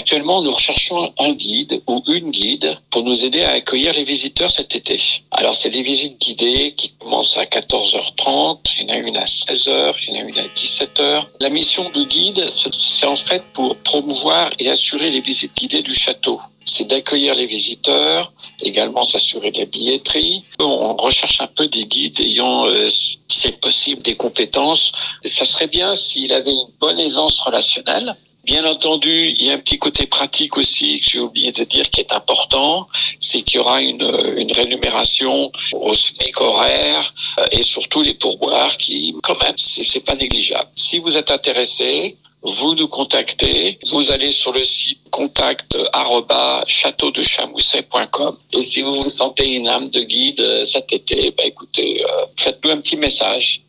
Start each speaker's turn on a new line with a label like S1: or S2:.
S1: Actuellement, nous recherchons un guide ou une guide pour nous aider à accueillir les visiteurs cet été. Alors, c'est des visites guidées qui commencent à 14h30, il y en a une à 16h, il y en a une à 17h. La mission de guide, c'est en fait pour promouvoir et assurer les visites guidées du château c'est d'accueillir les visiteurs, également s'assurer de la billetterie. On recherche un peu des guides ayant, euh, si c'est possible, des compétences. Ça serait bien s'il avait une bonne aisance relationnelle. Bien entendu, il y a un petit côté pratique aussi que j'ai oublié de dire qui est important, c'est qu'il y aura une, une rémunération au SMIC horaire euh, et surtout les pourboires qui, quand même, c'est pas négligeable. Si vous êtes intéressé, vous nous contactez, vous allez sur le site contact châteaudechamousset.com et si vous vous sentez une âme de guide euh, cet été, bah écoutez, euh, faites-nous un petit message.